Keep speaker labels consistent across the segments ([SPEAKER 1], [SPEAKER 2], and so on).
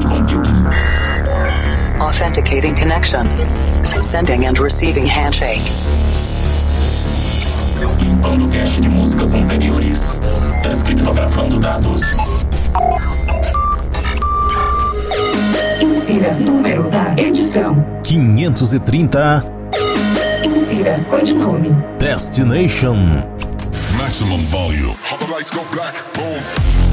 [SPEAKER 1] cloud computing.
[SPEAKER 2] Authenticating connection. Sending and receiving handshake.
[SPEAKER 1] Limpando cache de músicas anteriores. Descriptografando dados.
[SPEAKER 3] Insira número da edição.
[SPEAKER 4] 530
[SPEAKER 3] Insira codinome.
[SPEAKER 4] Destination.
[SPEAKER 5] Maximum volume. All the lights go black. Boom.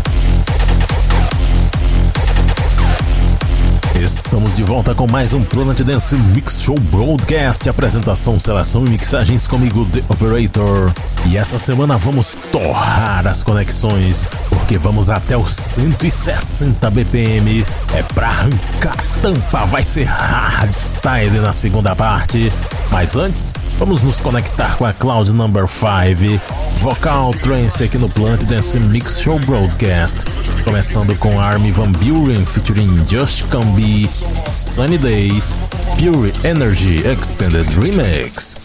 [SPEAKER 4] Estamos de volta com mais um Planet Dance Mix Show Broadcast. Apresentação, seleção e mixagens comigo, The Operator. E essa semana vamos torrar as conexões, porque vamos até os 160 BPM. É pra arrancar tampa, vai ser hardstyle na segunda parte. Mas antes, vamos nos conectar com a Cloud Number 5, Vocal Trance aqui no Planet Dance Mix Show Broadcast. Começando com Army Van Buren featuring Just Cambi, Sunny Days, Pure Energy Extended Remix.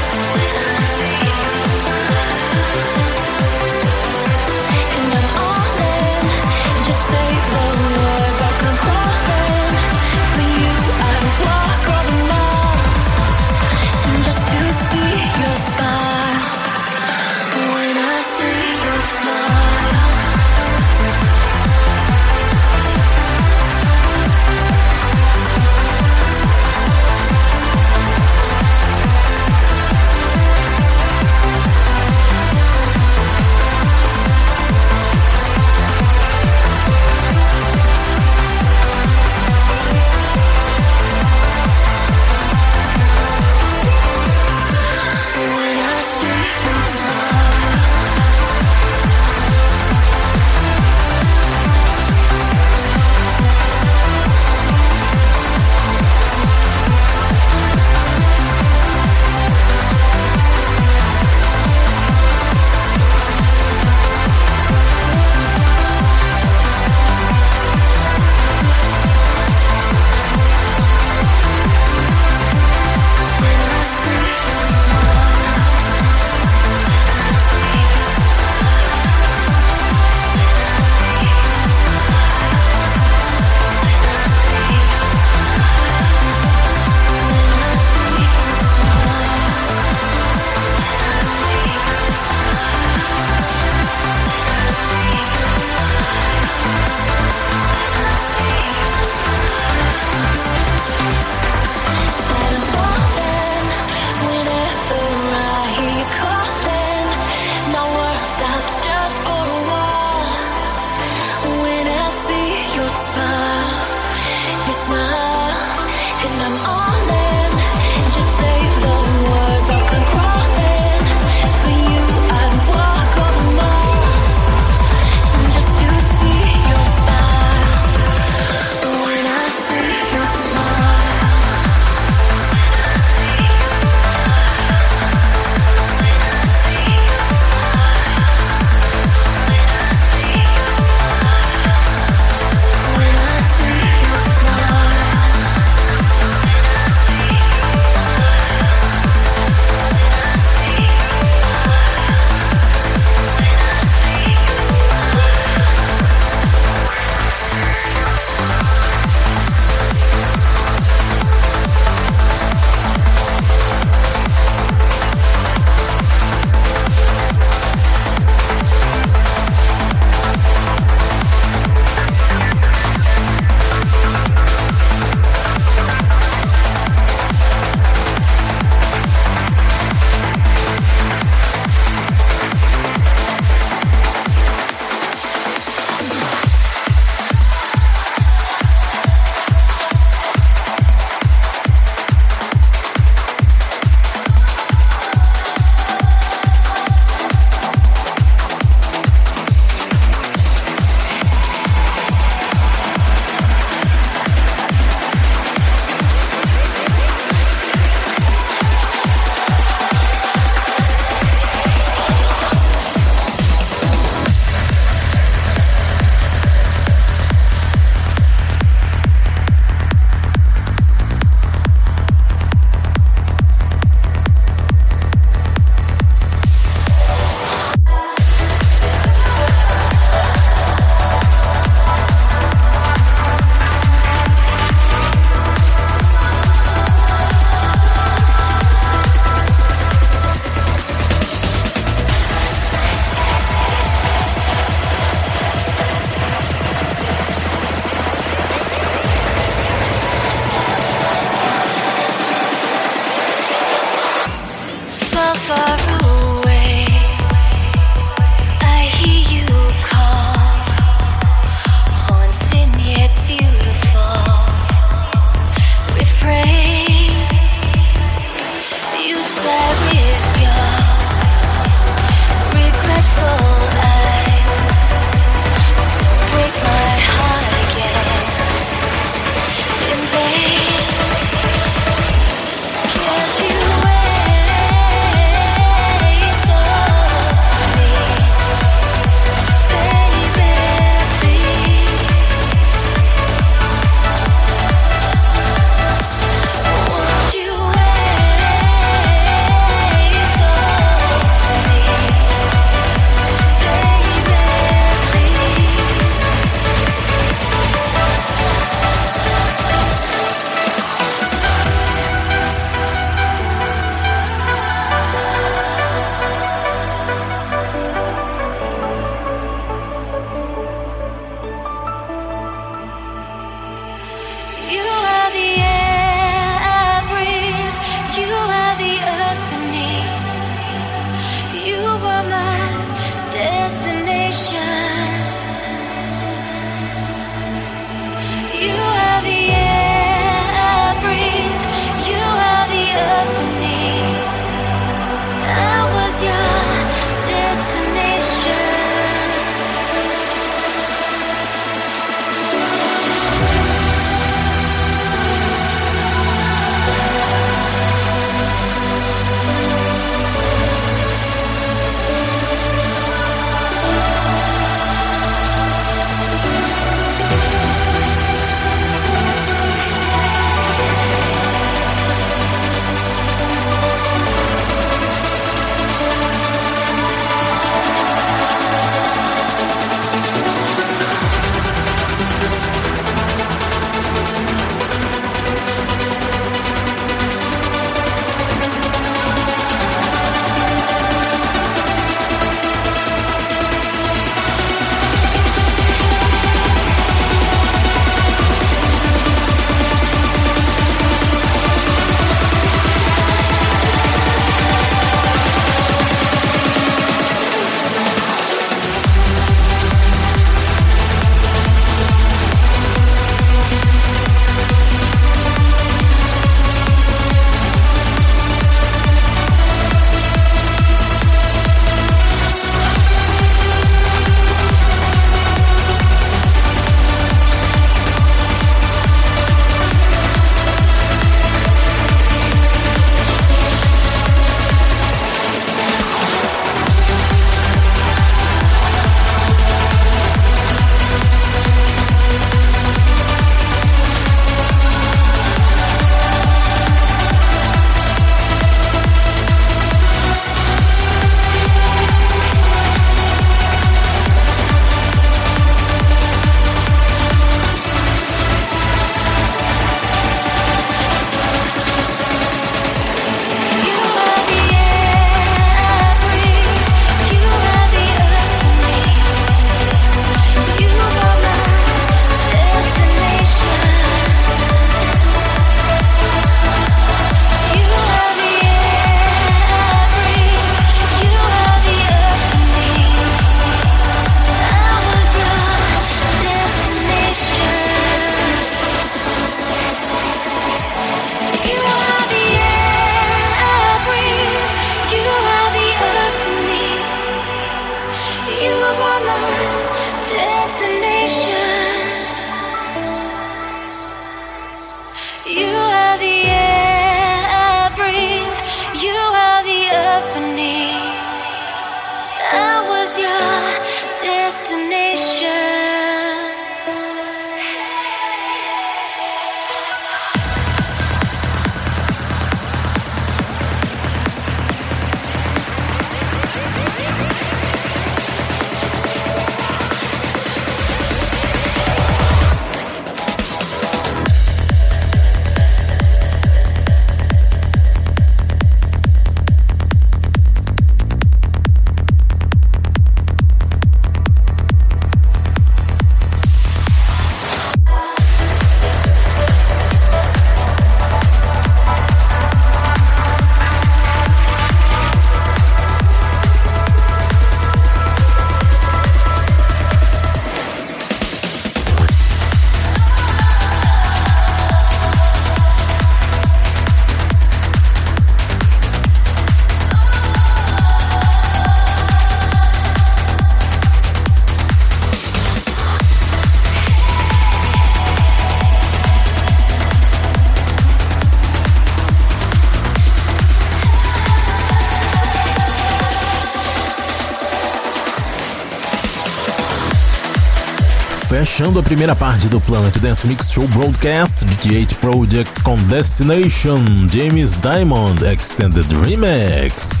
[SPEAKER 4] Fechando a primeira parte do Planet Dance Mix Show Broadcast, DJ Project com Destination, James Diamond Extended Remix.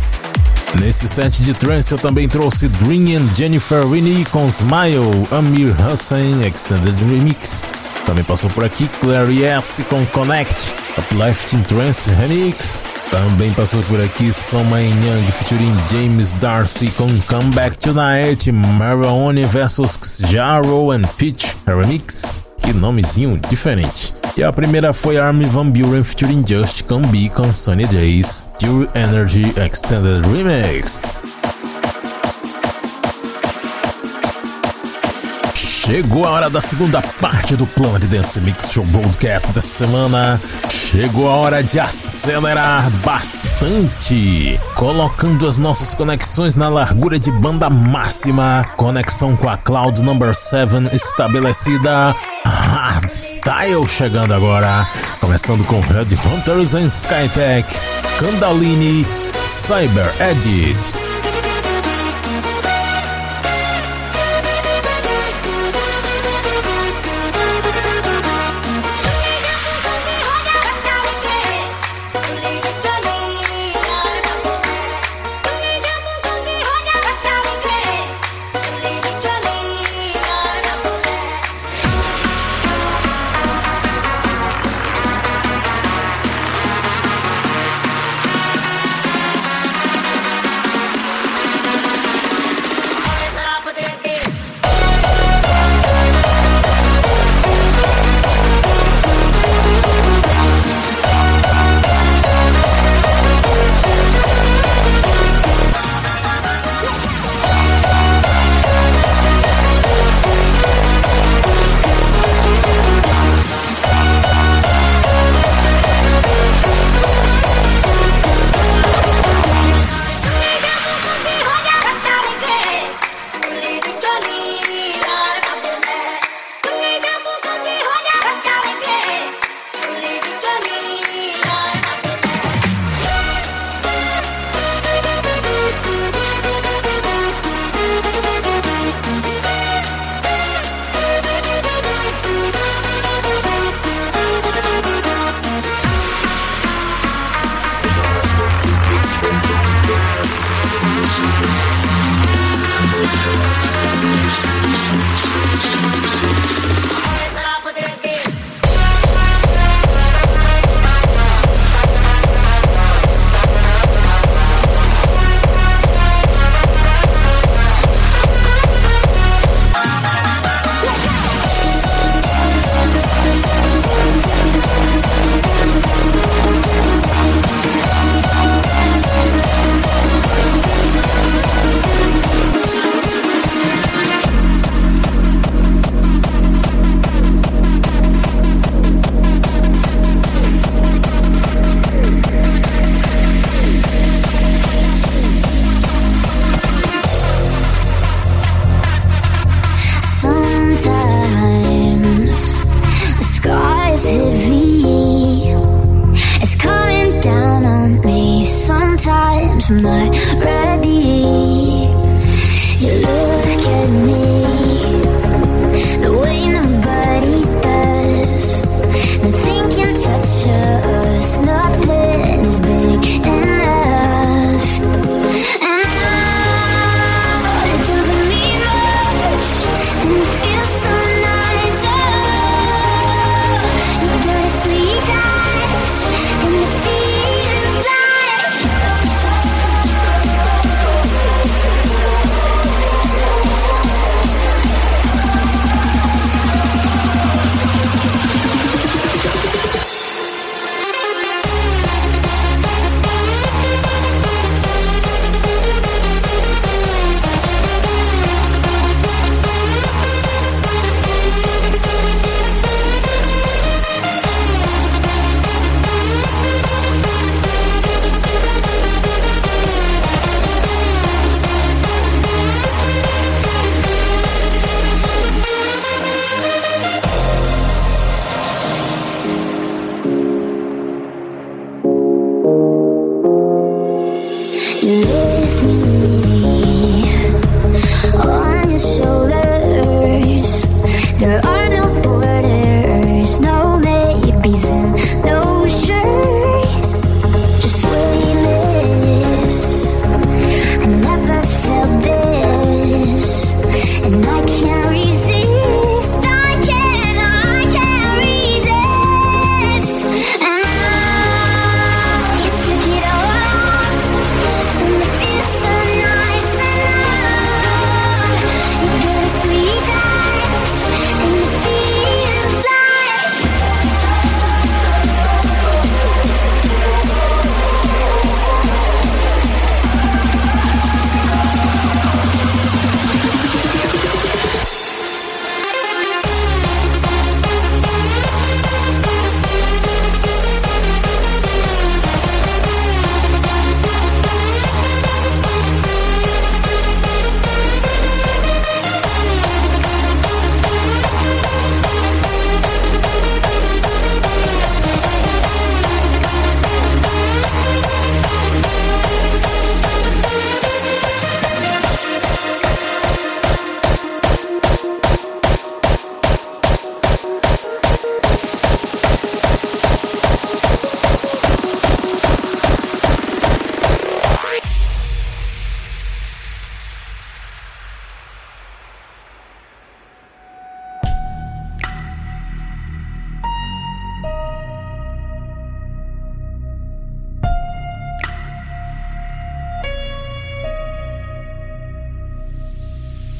[SPEAKER 4] Nesse set de trance eu também trouxe Dream and Jennifer Winnie com Smile, Amir Hussein Extended Remix. Também passou por aqui Clary S com Connect, Uplifting Trance Remix. Também passou por aqui Soma Young featuring James Darcy com Come Back Tonight, Marione vs Jaro and Peach Remix. Que nomezinho diferente. E a primeira foi Armin Van Buren featuring Just Can Be com Sunny Days, Pure Energy Extended Remix. Chegou a hora da segunda parte do Planet Dance Mix Show Broadcast dessa semana. Chegou a hora de acelerar bastante, colocando as nossas conexões na largura de banda máxima. Conexão com a Cloud Number 7 estabelecida. Hardstyle chegando agora, começando com Red Hunters and Skytech, Kandalini, Cyber Edit.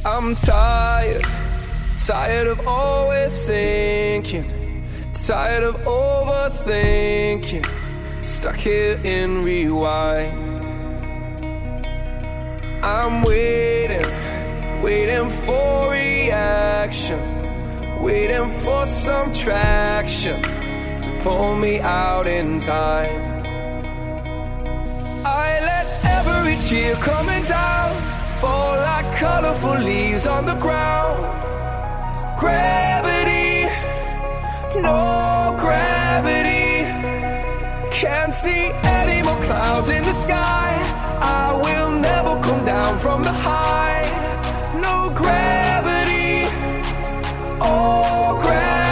[SPEAKER 6] I'm tired, tired of always thinking, tired of overthinking, stuck here in rewind. I'm waiting, waiting for reaction, waiting for some traction to pull me out in time. I let every tear coming down fall colorful leaves on the ground. Gravity, no gravity. Can't see any more clouds in the sky. I will never come down from the high. No gravity, oh gravity.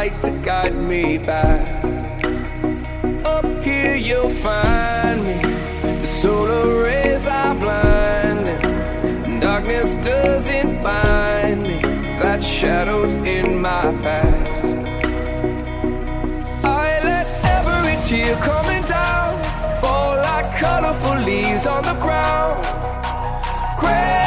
[SPEAKER 6] Light to guide me back. Up here you'll find me. The solar rays are blinding. Darkness doesn't bind me. That shadows in my past. I let every tear coming down fall like colorful leaves on the ground. Gravity,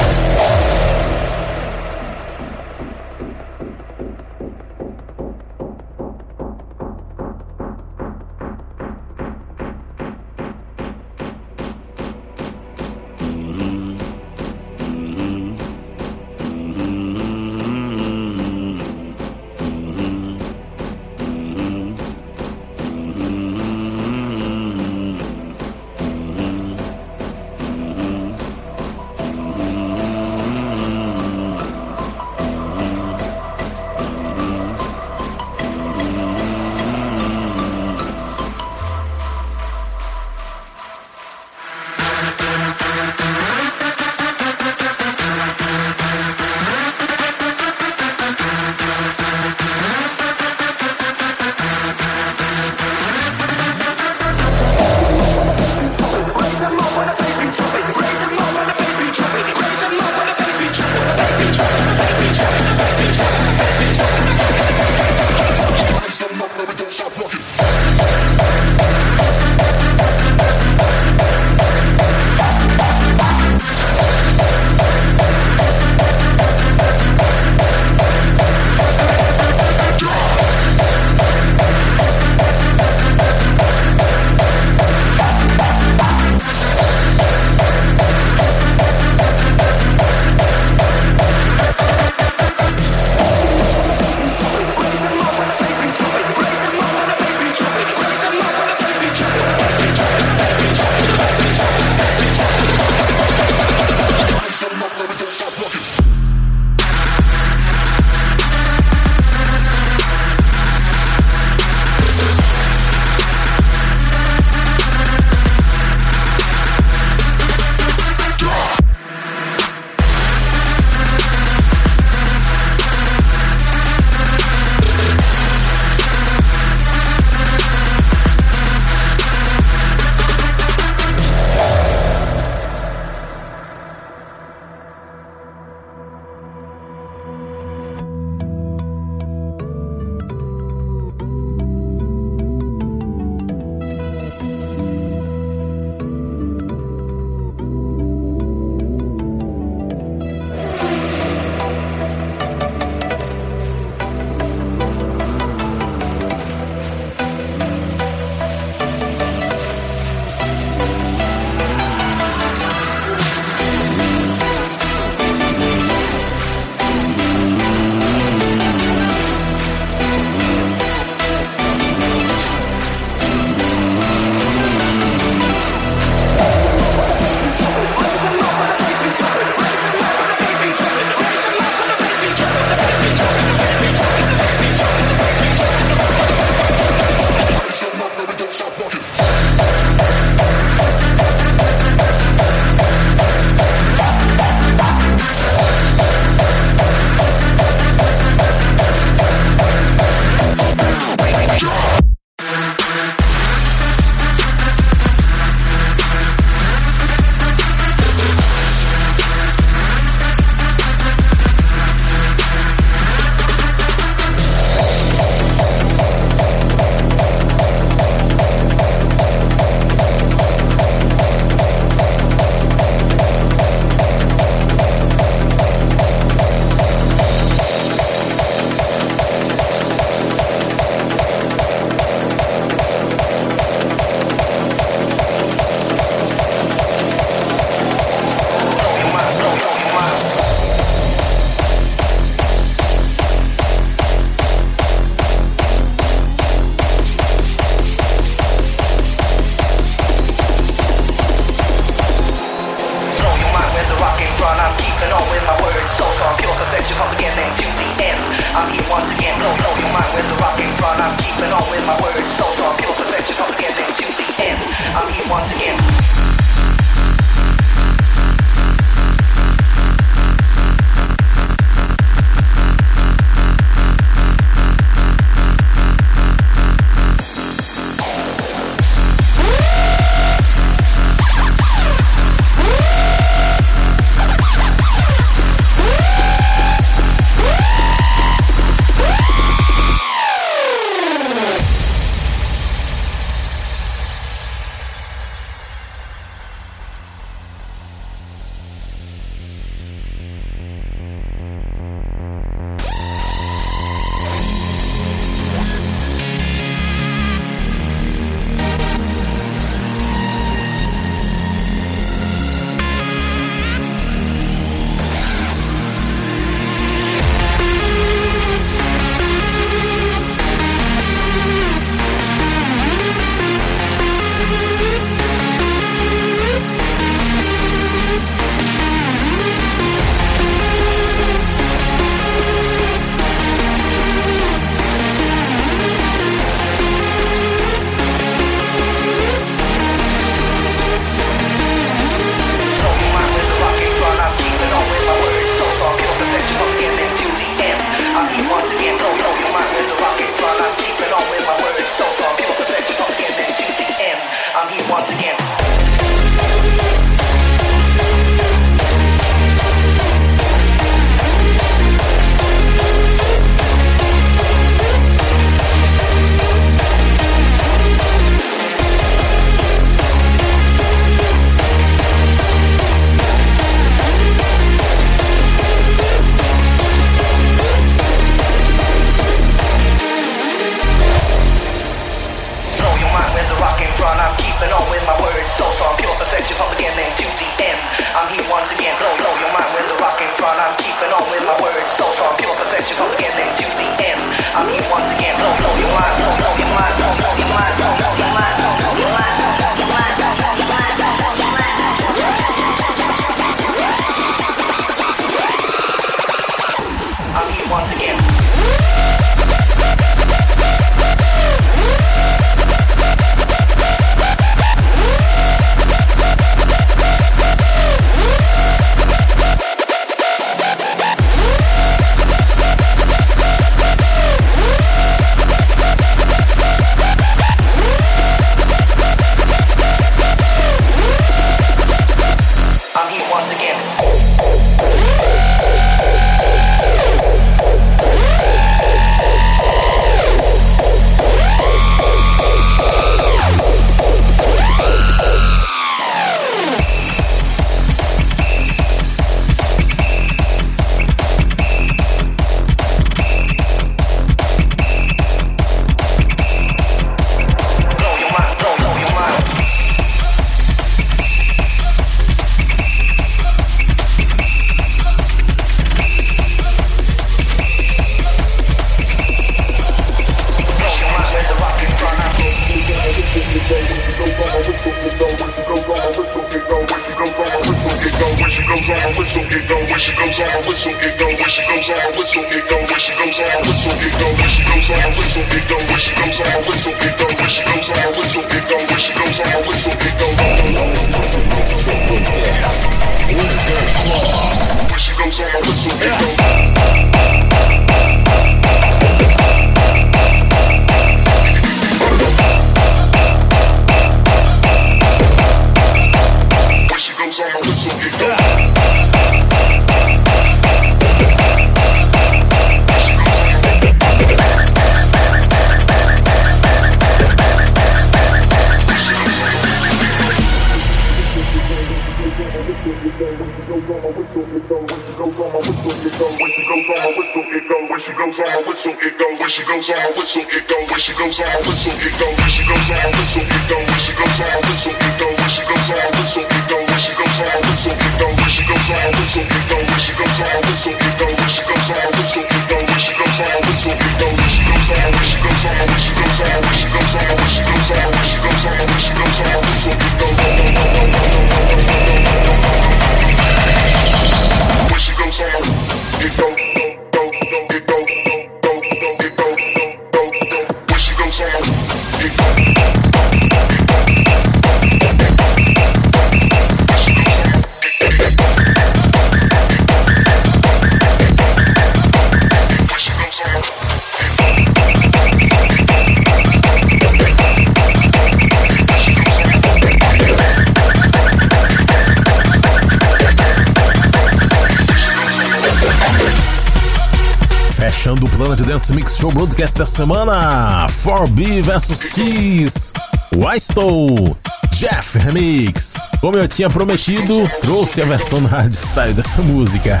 [SPEAKER 4] Fechando o Planet Dance Mix Show Broadcast da semana, 4B vs Tease, Wystow, Jeff Remix. Como eu tinha prometido, trouxe a versão hardstyle dessa música.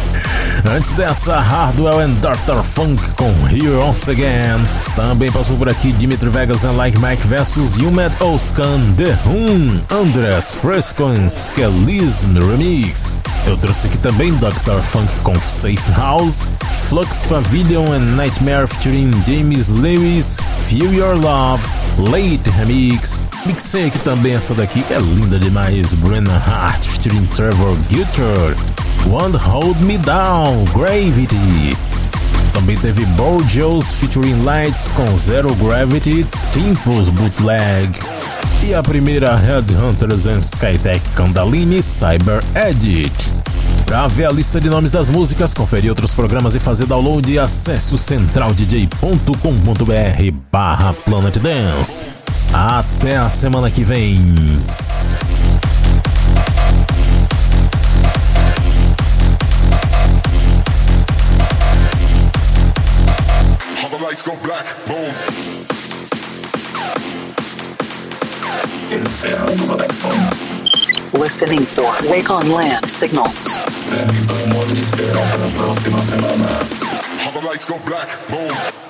[SPEAKER 4] Antes dessa, Hardwell and Dr. Funk com Here Once Again. Também passou por aqui Dimitri Vegas and Like Mike vs Yumet Oskan, The Whom, Andres Fresco and Skelism Remix. Eu trouxe aqui também Dr. Funk com Safe House, Flux Pavilion and Nightmare featuring James Lewis, Feel Your Love, Late Remix. Mixei aqui também essa daqui, é linda demais, Brennan Hart featuring Trevor Gutter, Won't Hold Me Down, Gravity. Também teve Borgios featuring Lights com Zero Gravity, Timpos Bootleg. E a primeira Headhunters and Skytech Candaline Cyber Edit. Para ver a lista de nomes das músicas, conferir outros programas e fazer download, acesse centraldj.com.br barra Planet Dance. Até a semana que vem.
[SPEAKER 5] Go black, boom.
[SPEAKER 1] Encerrando conexões.
[SPEAKER 2] Listening for Wake on Land signal.
[SPEAKER 1] Segue para o modo de espera para a próxima semana.
[SPEAKER 5] All the lights go black, boom.